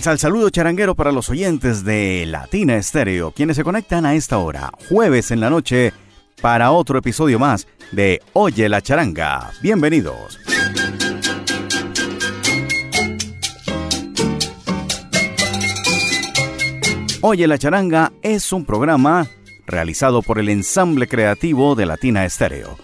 El sal saludo charanguero para los oyentes de Latina Estéreo, quienes se conectan a esta hora, jueves en la noche, para otro episodio más de Oye la charanga. Bienvenidos. Oye la charanga es un programa realizado por el ensamble creativo de Latina Estéreo.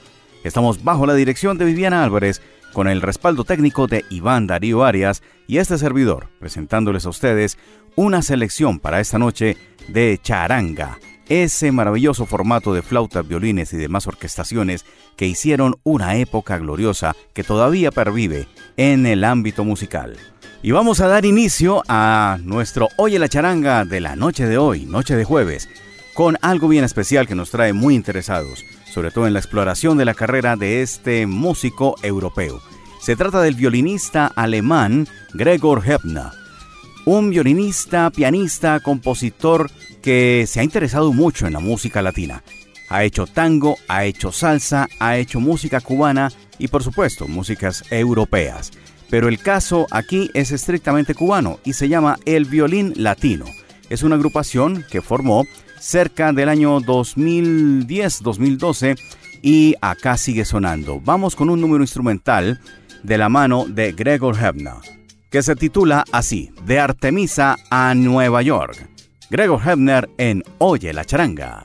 Estamos bajo la dirección de Viviana Álvarez con el respaldo técnico de Iván Darío Arias y este servidor, presentándoles a ustedes una selección para esta noche de charanga, ese maravilloso formato de flautas, violines y demás orquestaciones que hicieron una época gloriosa que todavía pervive en el ámbito musical. Y vamos a dar inicio a nuestro Oye la charanga de la noche de hoy, noche de jueves, con algo bien especial que nos trae muy interesados sobre todo en la exploración de la carrera de este músico europeo. Se trata del violinista alemán Gregor Hebner, un violinista, pianista, compositor que se ha interesado mucho en la música latina. Ha hecho tango, ha hecho salsa, ha hecho música cubana y por supuesto músicas europeas. Pero el caso aquí es estrictamente cubano y se llama El Violín Latino. Es una agrupación que formó cerca del año 2010-2012 y acá sigue sonando. Vamos con un número instrumental de la mano de Gregor Hebner, que se titula así, De Artemisa a Nueva York. Gregor Hebner en Oye la charanga.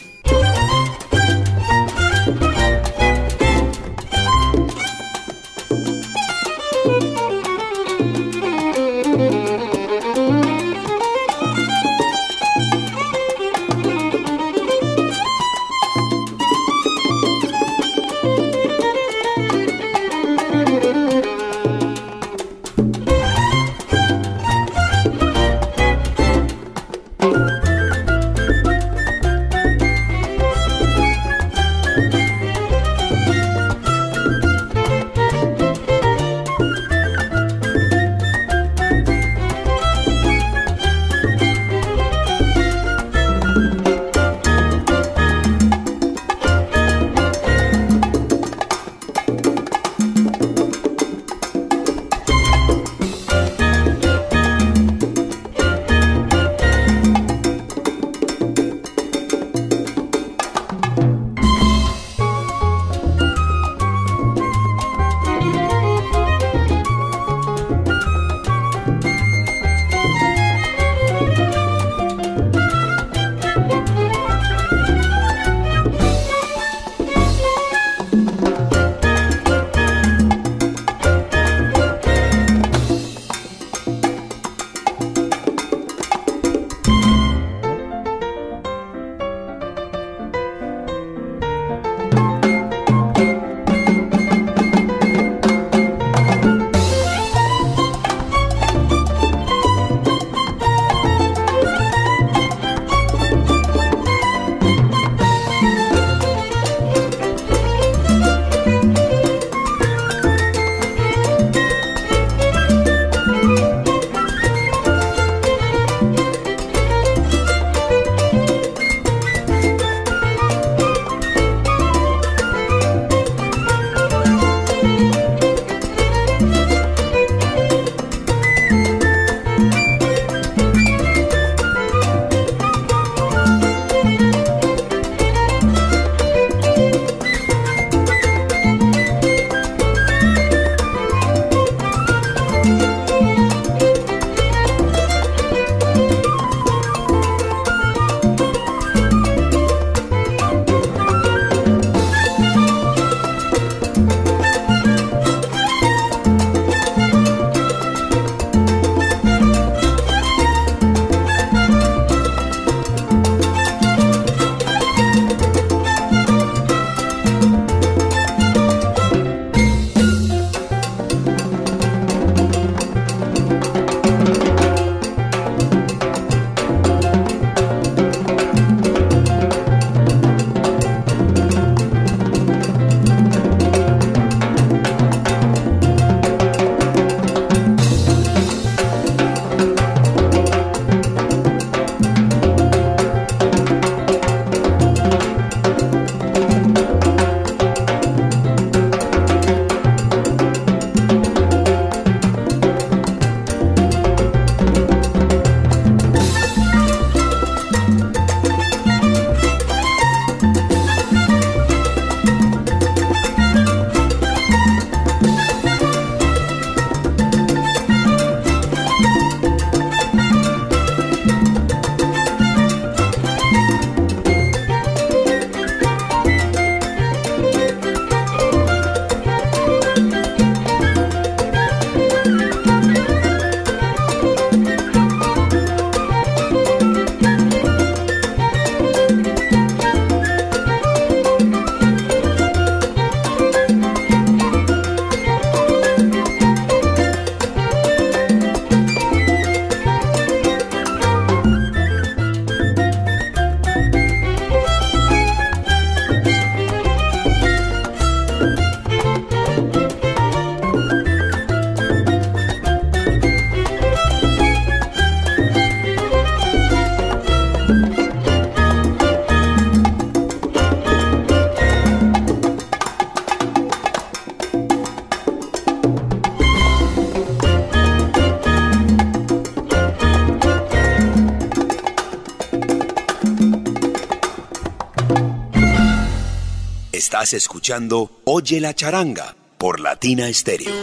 Estás escuchando Oye la charanga por Latina Stereo.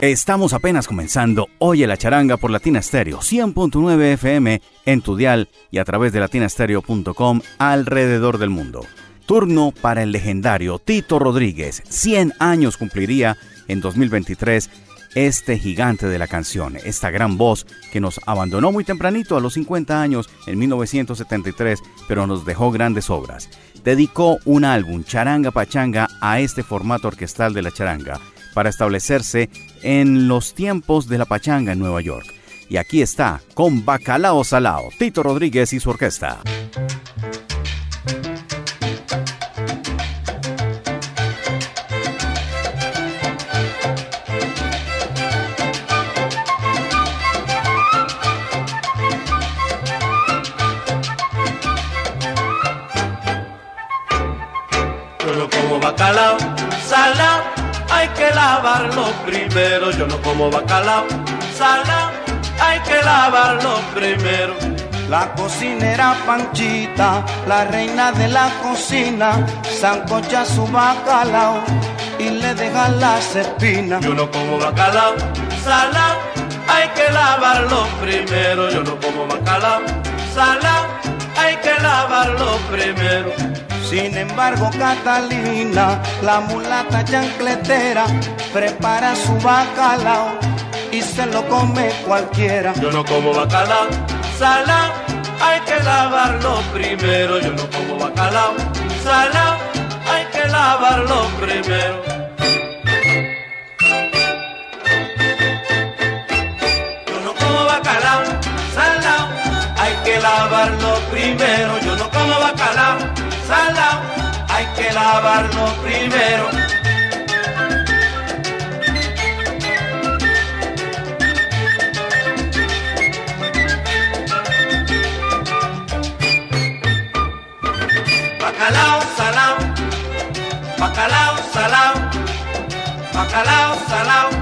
Estamos apenas comenzando Oye la charanga por Latina Stereo 100.9 FM en tu dial y a través de latinastereo.com alrededor del mundo. Turno para el legendario Tito Rodríguez. 100 años cumpliría en 2023 este gigante de la canción, esta gran voz que nos abandonó muy tempranito a los 50 años en 1973, pero nos dejó grandes obras. Dedicó un álbum, Charanga Pachanga, a este formato orquestal de la charanga, para establecerse en los tiempos de la pachanga en Nueva York. Y aquí está, con Bacalao Salao, Tito Rodríguez y su orquesta. Bacalao, salao, hay que lavarlo primero. Yo no como bacalao, salao, hay que lavarlo primero. La cocinera Panchita, la reina de la cocina, zancocha su bacalao y le deja las espinas. Yo no como bacalao, salao, hay que lavarlo primero. Yo no como bacalao, salao, hay que lavarlo primero. Sin embargo, Catalina, la mulata chancletera, prepara su bacalao y se lo come cualquiera. Yo no como bacalao, salao, hay que lavarlo primero. Yo no como bacalao, salao, hay que lavarlo primero. Yo no como bacalao, lavarlo primero. Yo no como bacalao hay que lavarlo primero. Bacalao salao, bacalao salao, bacalao salao.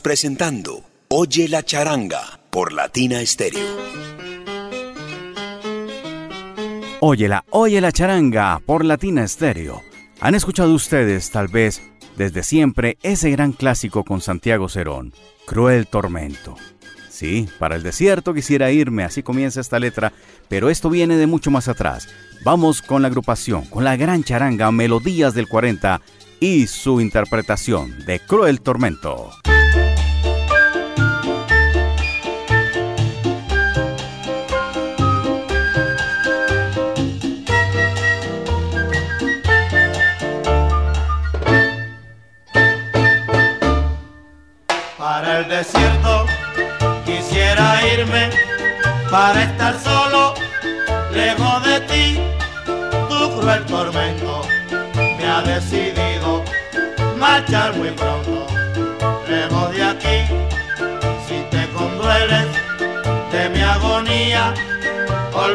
Presentando Oye la charanga por Latina Stereo. Óyela, oye la charanga por Latina Stereo. Han escuchado ustedes, tal vez, desde siempre, ese gran clásico con Santiago Cerón, Cruel Tormento. Sí, para el desierto quisiera irme, así comienza esta letra, pero esto viene de mucho más atrás. Vamos con la agrupación, con la gran charanga Melodías del 40 y su interpretación de Cruel Tormento.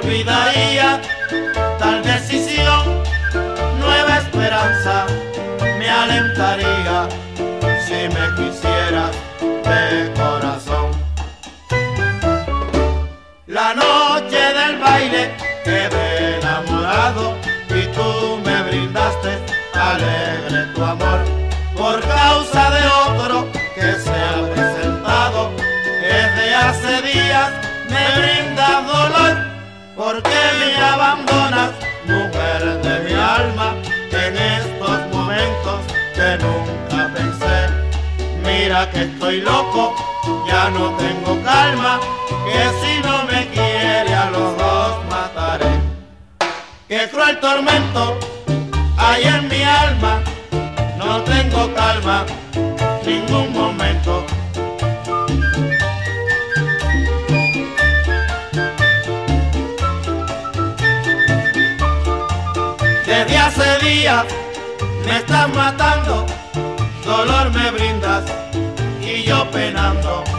Olvidaría. Tal decisión, nueva esperanza me alentaría. Si me quisieras de corazón. La noche del baile quedé enamorado y tú me brindaste alegre tu amor. Por causa de otro abandonas, mujer de mi alma, en estos momentos que nunca pensé. Mira que estoy loco ya no tengo calma, que si no me quiere a los dos mataré. Qué cruel tormento hay en mi alma, no tengo calma Hace días me estás matando, dolor me brindas y yo penando.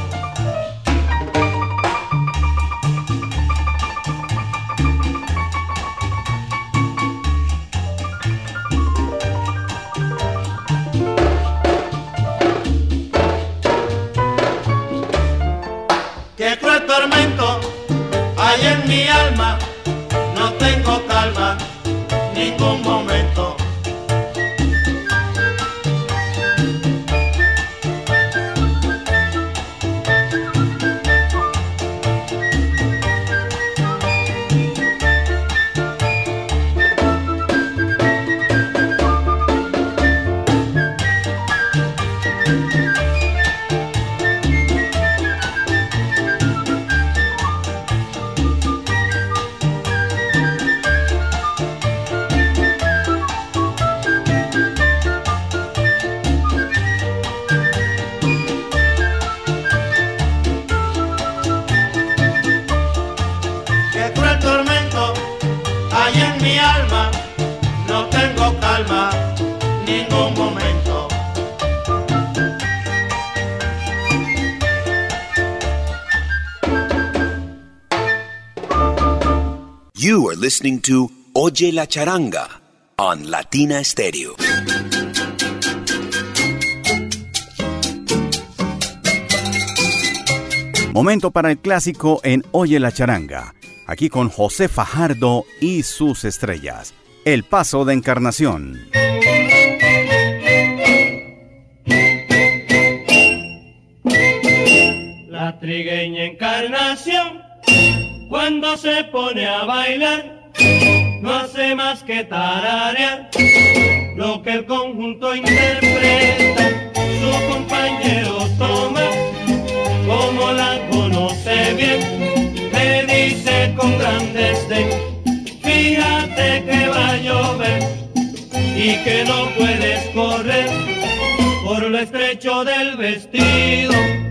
Listening to Oye la Charanga on Latina Stereo. Momento para el clásico en Oye la charanga, aquí con José Fajardo y sus estrellas. El paso de encarnación. La trigueña encarnación, cuando se pone a bailar, no hace más que tararear lo que el conjunto interpreta. Su compañero toma, como la conoce bien, le dice con gran desdén, fíjate que va a llover y que no puedes correr por lo estrecho del vestido.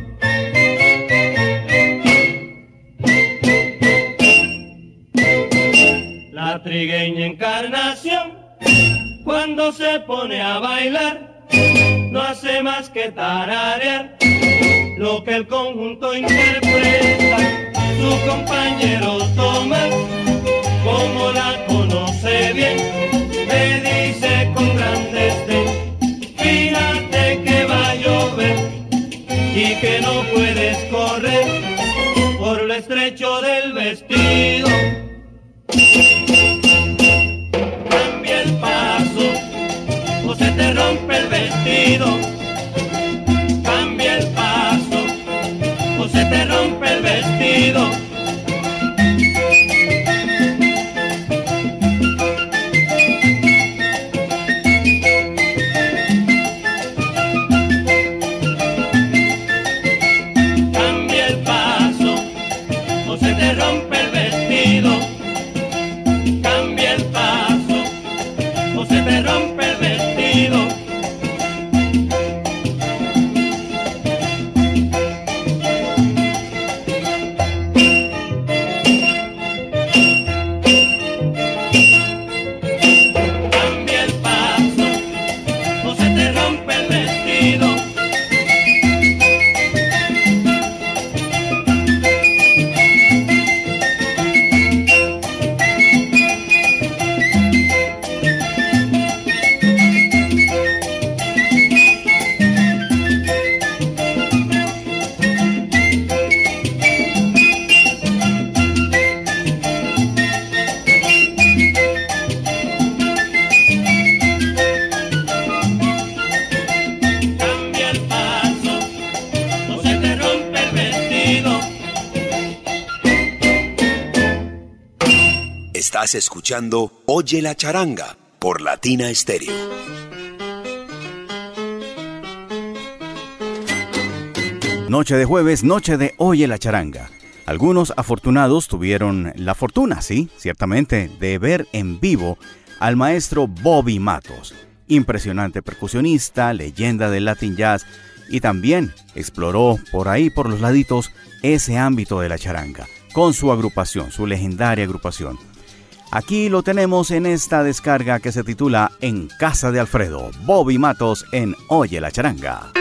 Trigueña encarnación, cuando se pone a bailar, no hace más que tararear lo que el conjunto interpreta. Su compañero toma, como la conoce bien, le dice con gran desdén, fíjate que va a llover y que no puedes correr por lo estrecho del vestido. Vestido. Escuchando Oye la Charanga por Latina Stereo. Noche de jueves, noche de Oye la charanga. Algunos afortunados tuvieron la fortuna, sí, ciertamente, de ver en vivo al maestro Bobby Matos, impresionante percusionista, leyenda del Latin Jazz, y también exploró por ahí, por los laditos, ese ámbito de la charanga, con su agrupación, su legendaria agrupación. Aquí lo tenemos en esta descarga que se titula En Casa de Alfredo, Bobby Matos en Oye la charanga.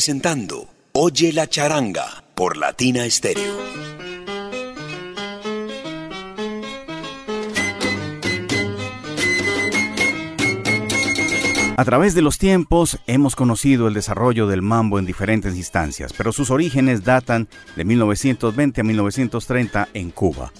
Presentando Oye la charanga por Latina Stereo. A través de los tiempos hemos conocido el desarrollo del mambo en diferentes instancias, pero sus orígenes datan de 1920 a 1930 en Cuba.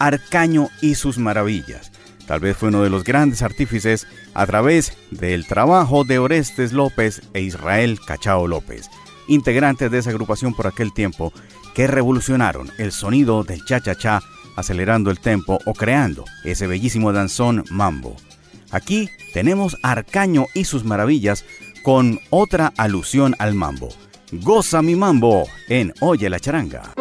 Arcaño y sus maravillas. Tal vez fue uno de los grandes artífices a través del trabajo de Orestes López e Israel Cachao López, integrantes de esa agrupación por aquel tiempo, que revolucionaron el sonido del cha-cha-cha, acelerando el tempo o creando ese bellísimo danzón mambo. Aquí tenemos Arcaño y sus maravillas con otra alusión al mambo. Goza mi mambo en Oye la charanga.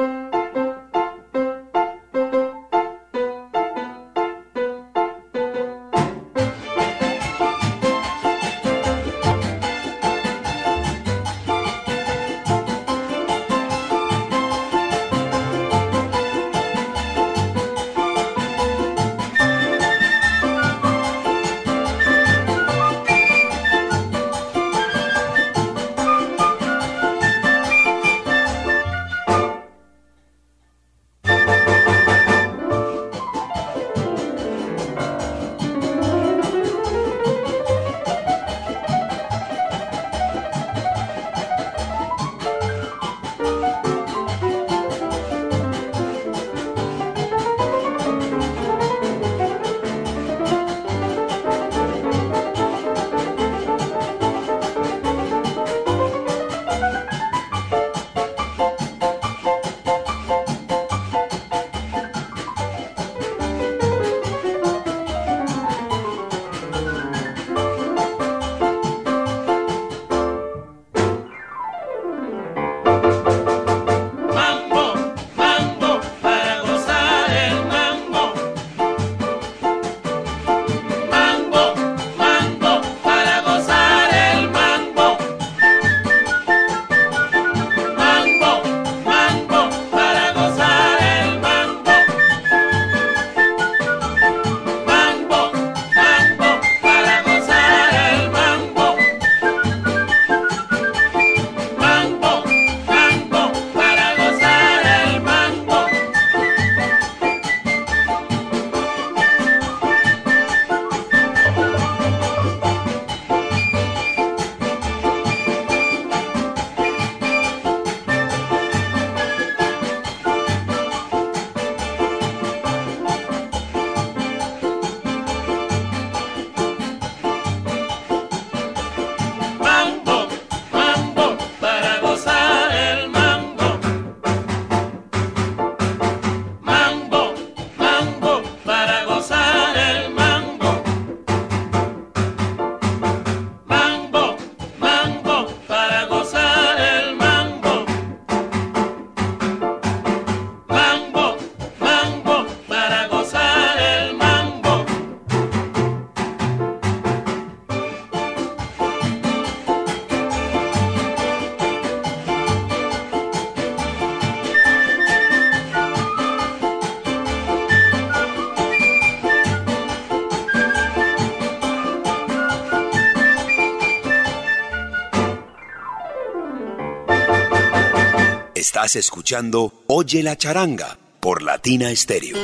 Escuchando Oye la charanga por Latina Stereo.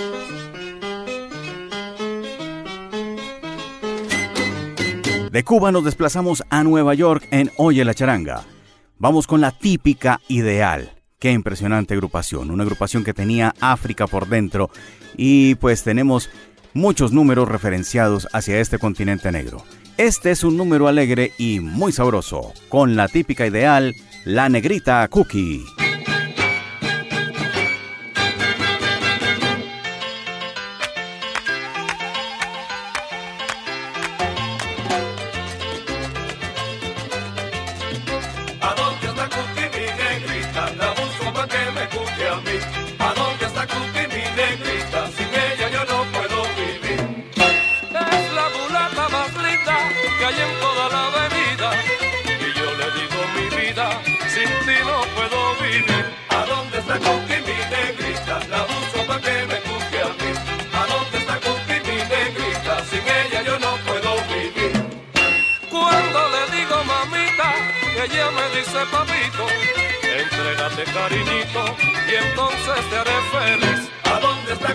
De Cuba nos desplazamos a Nueva York en Oye la charanga. Vamos con la típica ideal. Qué impresionante agrupación, una agrupación que tenía África por dentro y pues tenemos muchos números referenciados hacia este continente negro. Este es un número alegre y muy sabroso, con la típica ideal, la negrita cookie. Cariñito y entonces te haré feliz. ¿A dónde está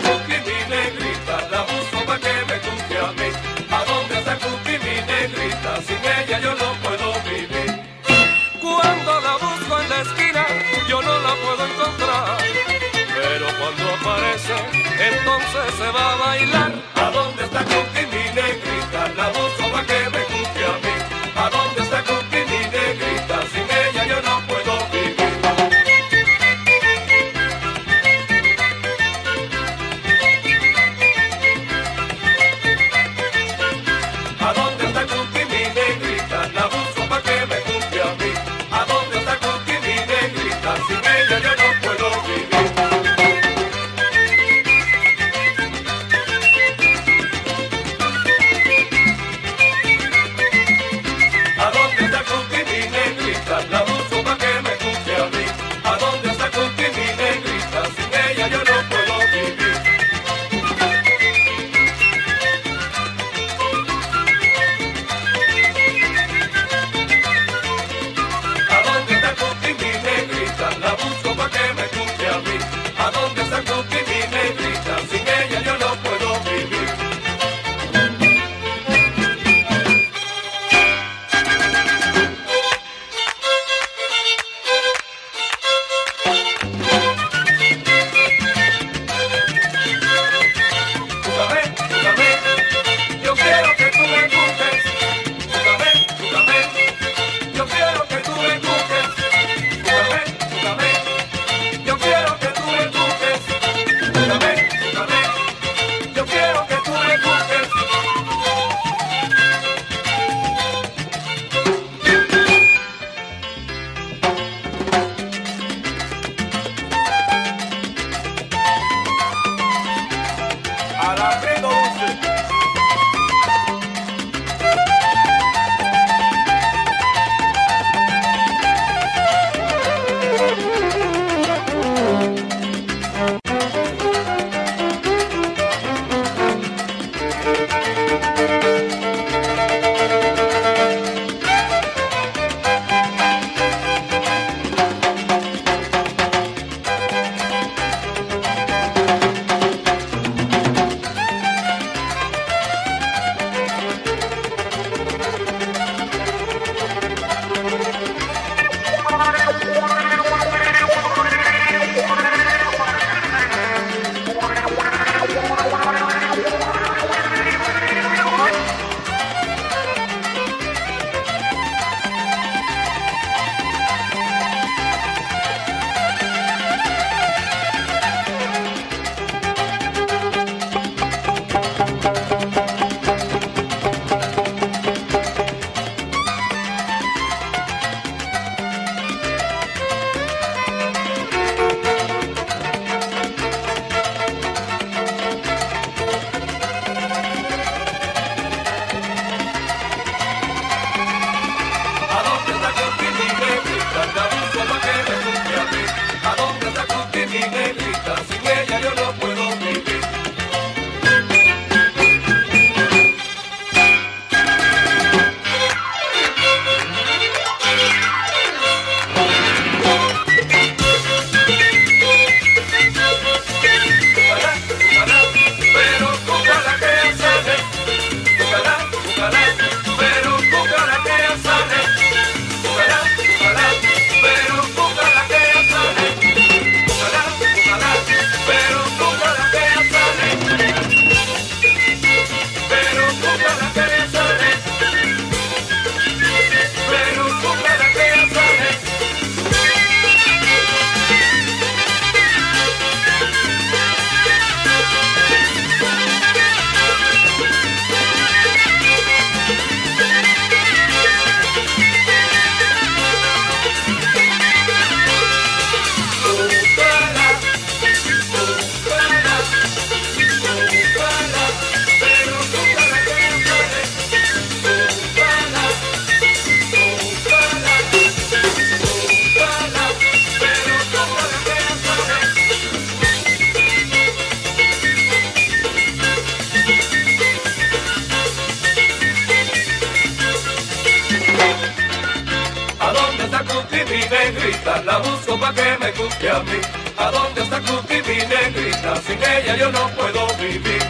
Cookie mi negrita? La busco pa' que me cuque a mí. ¿A dónde está Cookie mi negrita? Sin ella yo no puedo vivir.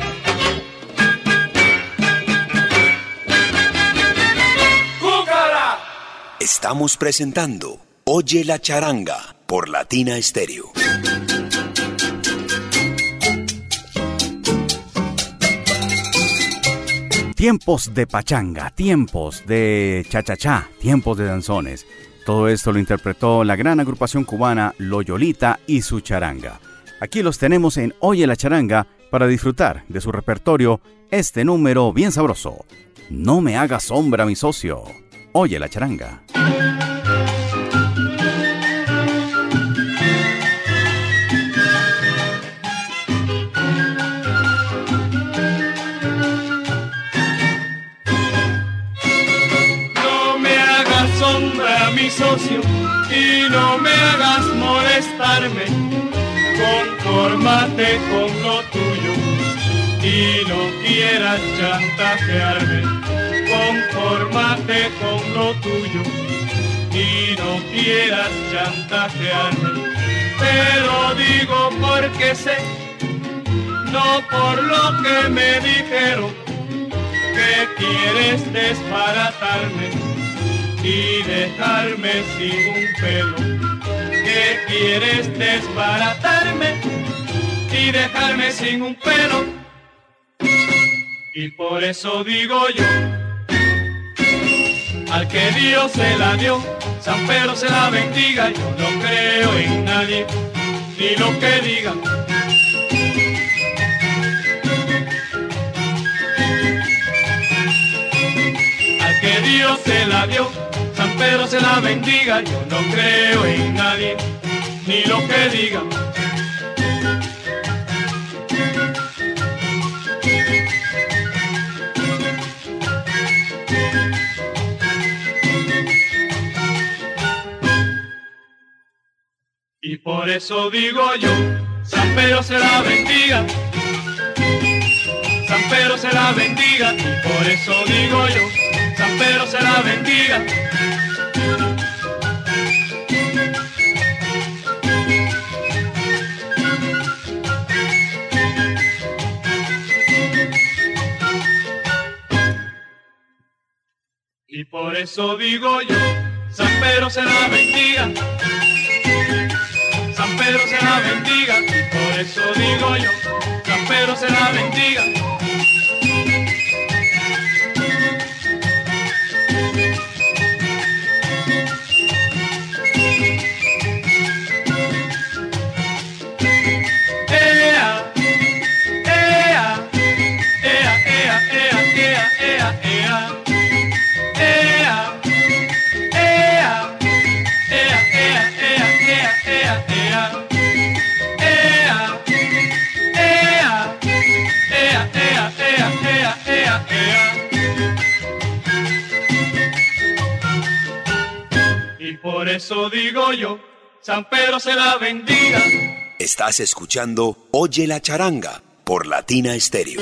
¡Cúcara! Estamos presentando Oye la charanga por Latina Stereo. Tiempos de pachanga, tiempos de cha-cha-cha, tiempos de danzones. Todo esto lo interpretó la gran agrupación cubana Loyolita y su charanga. Aquí los tenemos en Oye la charanga para disfrutar de su repertorio este número bien sabroso. No me haga sombra mi socio. Oye la charanga. Y no me hagas molestarme. Conformate con lo tuyo y no quieras chantajearme. Conformate con lo tuyo y no quieras chantajearme. Pero digo porque sé, no por lo que me dijeron, que quieres desbaratarme y dejarme sin un pelo. Que quieres desbaratarme y dejarme sin un pelo. Y por eso digo yo, al que Dios se la dio, San Pedro se la bendiga, yo no creo en nadie, ni lo que digan. Al que Dios se la dio, pero se la bendiga, yo no creo en nadie, ni lo que diga. Y por eso digo yo, San Pedro se la bendiga, San Pedro se la bendiga, y por eso digo yo, San Pedro se la bendiga. Y por eso digo yo, San Pedro se la bendiga. San Pedro se la bendiga. Y por eso digo yo, San Pedro se la bendiga. eso digo yo, San Pedro se la bendiga. Estás escuchando Oye la charanga por Latina Estéreo.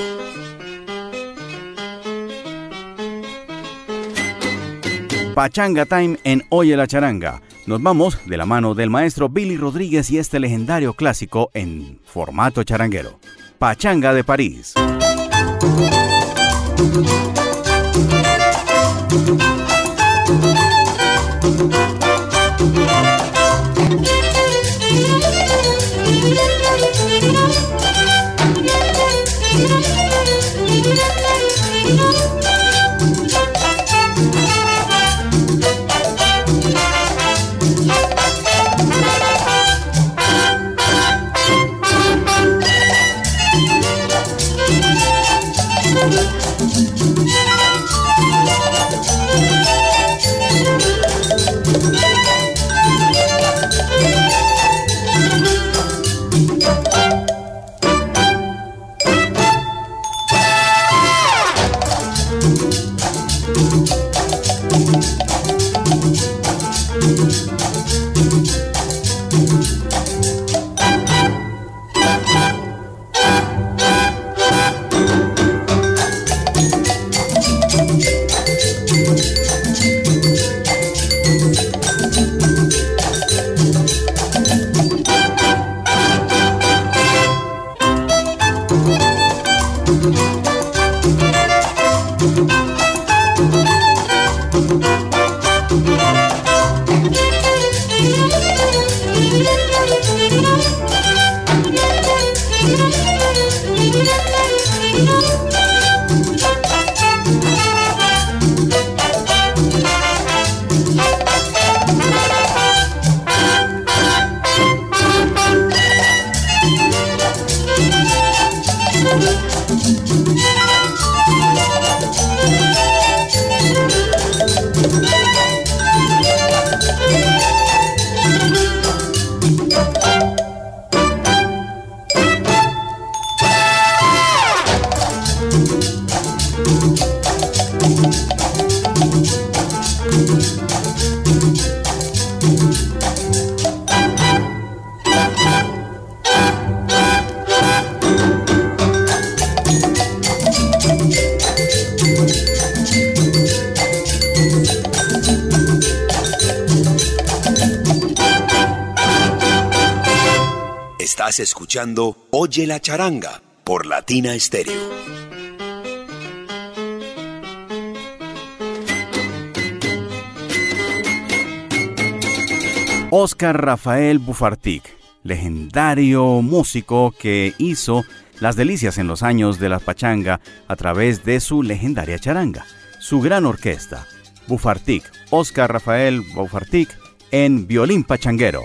Pachanga Time en Oye la charanga. Nos vamos de la mano del maestro Billy Rodríguez y este legendario clásico en formato charanguero. Pachanga de París. Música Oye la charanga por Latina Stereo. Oscar Rafael Bufartic, legendario músico que hizo las delicias en los años de la pachanga a través de su legendaria charanga, su gran orquesta, Bufartic, Oscar Rafael Bufartic en violín pachanguero.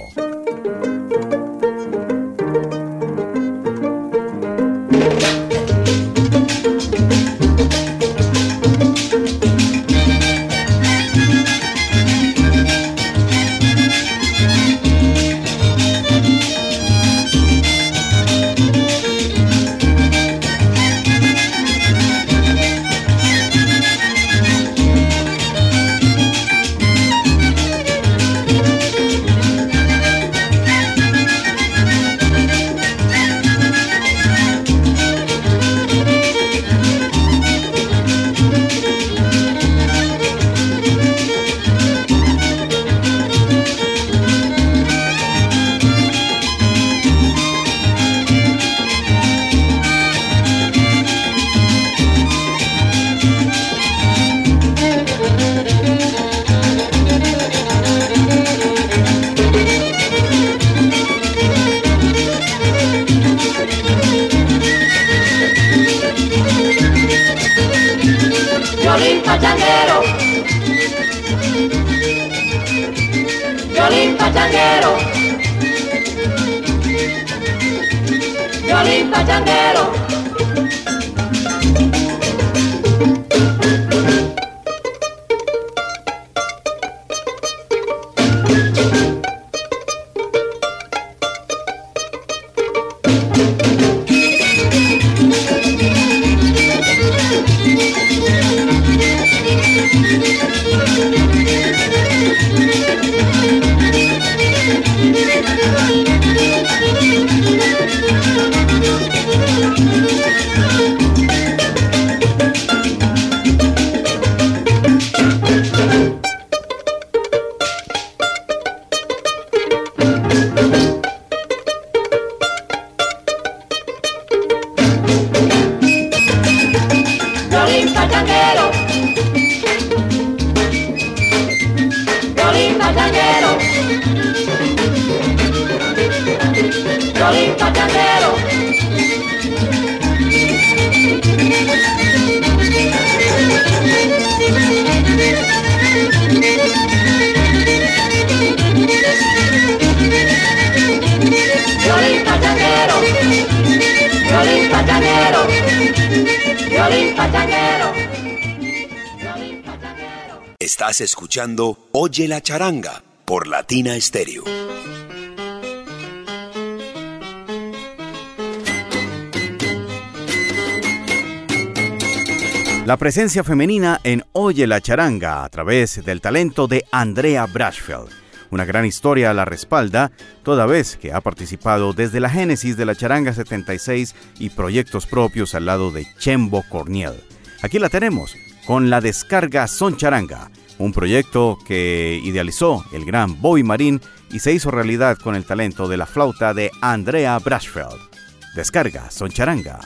Estás escuchando Oye la charanga por Latina Stereo. La presencia femenina en Oye la charanga a través del talento de Andrea Brashfeld. Una gran historia la respalda, toda vez que ha participado desde la génesis de la charanga 76 y proyectos propios al lado de Chembo Corniel. Aquí la tenemos con la descarga Son Charanga, un proyecto que idealizó el gran Bobby Marín y se hizo realidad con el talento de la flauta de Andrea Brashfeld. Descarga Son Charanga.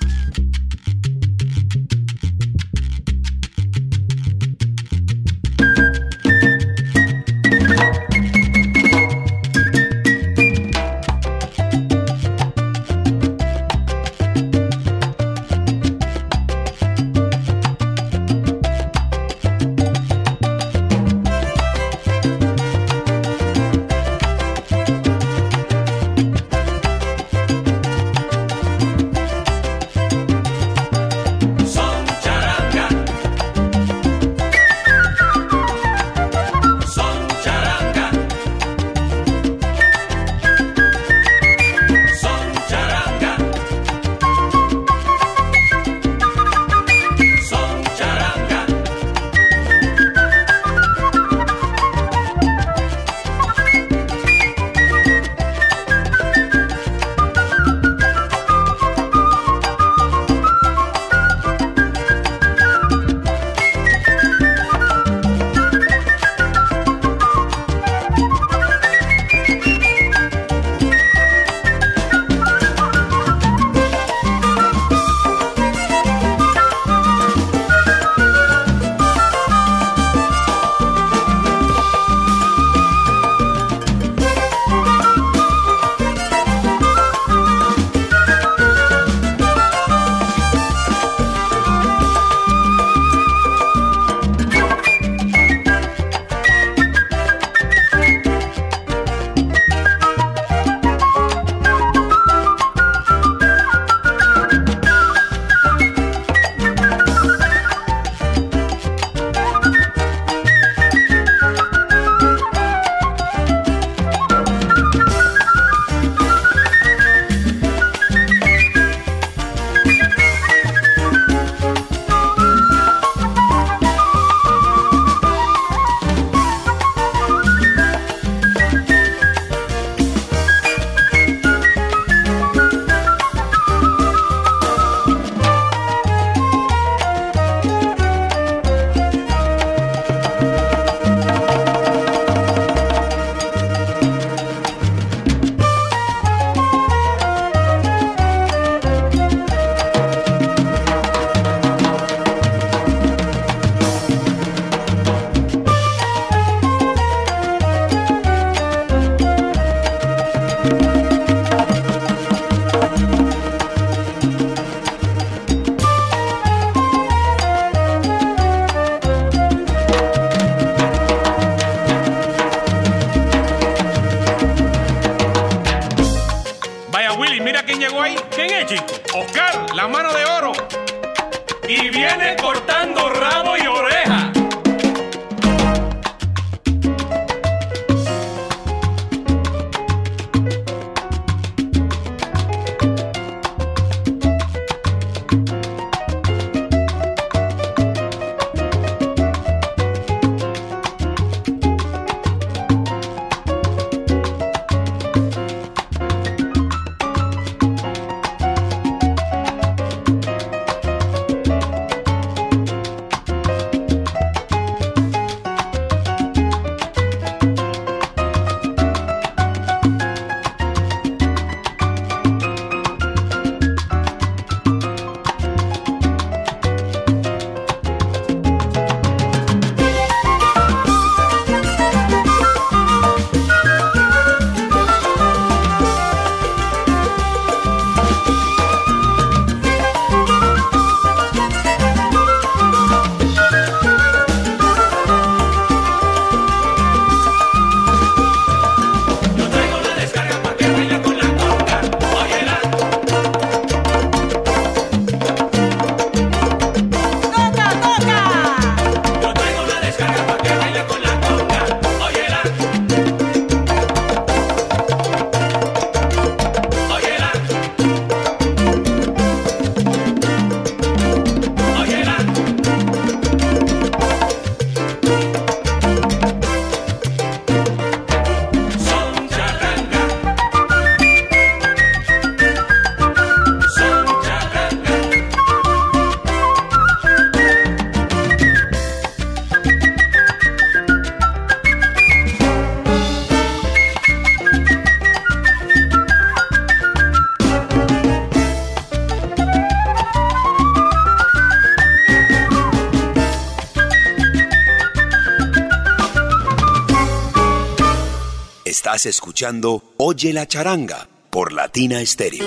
Oye la charanga por Latina Stereo.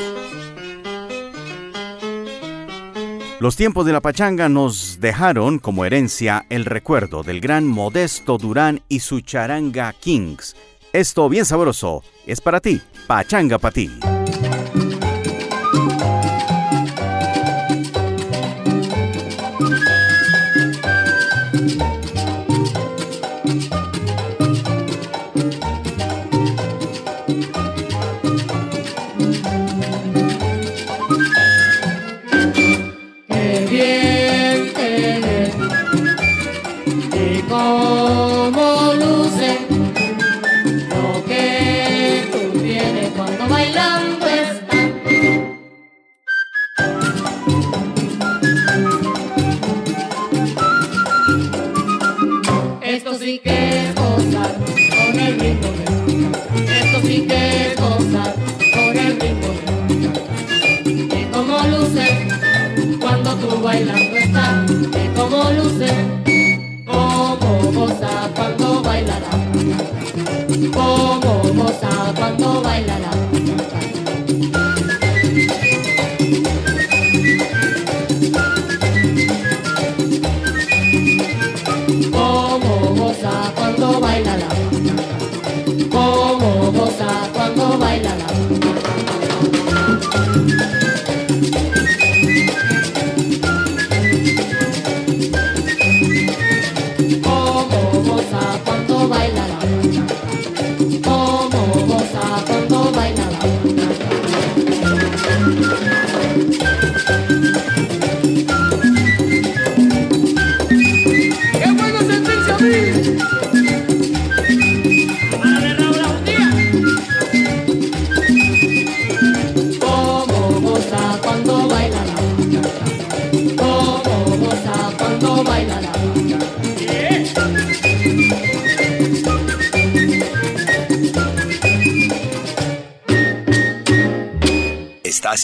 Los tiempos de la pachanga nos dejaron como herencia el recuerdo del gran Modesto Durán y su charanga Kings. Esto bien sabroso es para ti, pachanga para ti.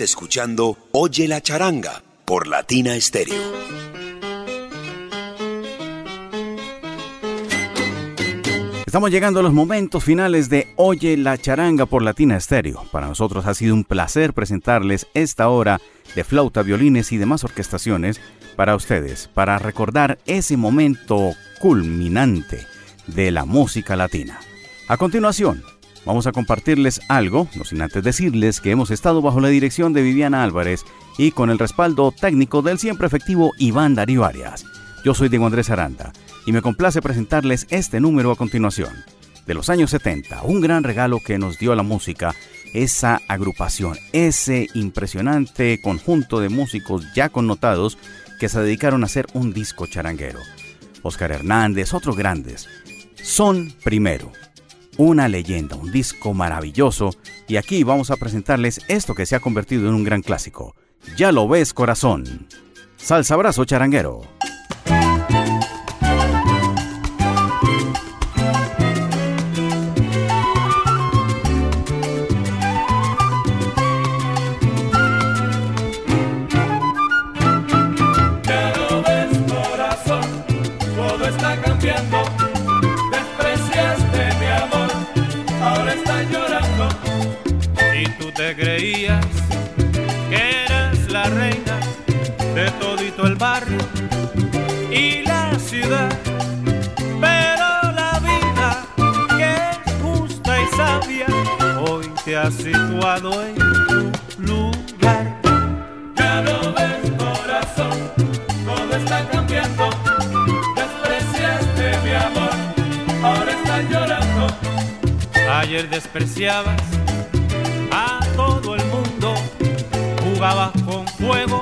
Escuchando Oye la charanga por Latina Stereo. Estamos llegando a los momentos finales de Oye la charanga por Latina Stereo. Para nosotros ha sido un placer presentarles esta hora de flauta, violines y demás orquestaciones para ustedes, para recordar ese momento culminante de la música latina. A continuación, vamos a compartirles algo, no sin antes decirles que hemos estado bajo la dirección de Viviana Álvarez y con el respaldo técnico del siempre efectivo Iván Darío Arias. Yo soy Diego Andrés Aranda y me complace presentarles este número a continuación. De los años 70, un gran regalo que nos dio la música, esa agrupación, ese impresionante conjunto de músicos ya connotados que se dedicaron a hacer un disco charanguero. Oscar Hernández, otros grandes. Son primero. Una leyenda, un disco maravilloso. Y aquí vamos a presentarles esto que se ha convertido en un gran clásico. Ya lo ves, corazón. Salsa abrazo charanguero. Ha situado en tu lugar. Ya lo ves, corazón, todo está cambiando. Despreciaste mi amor, ahora estás llorando. Ayer despreciabas a todo el mundo, jugabas con fuego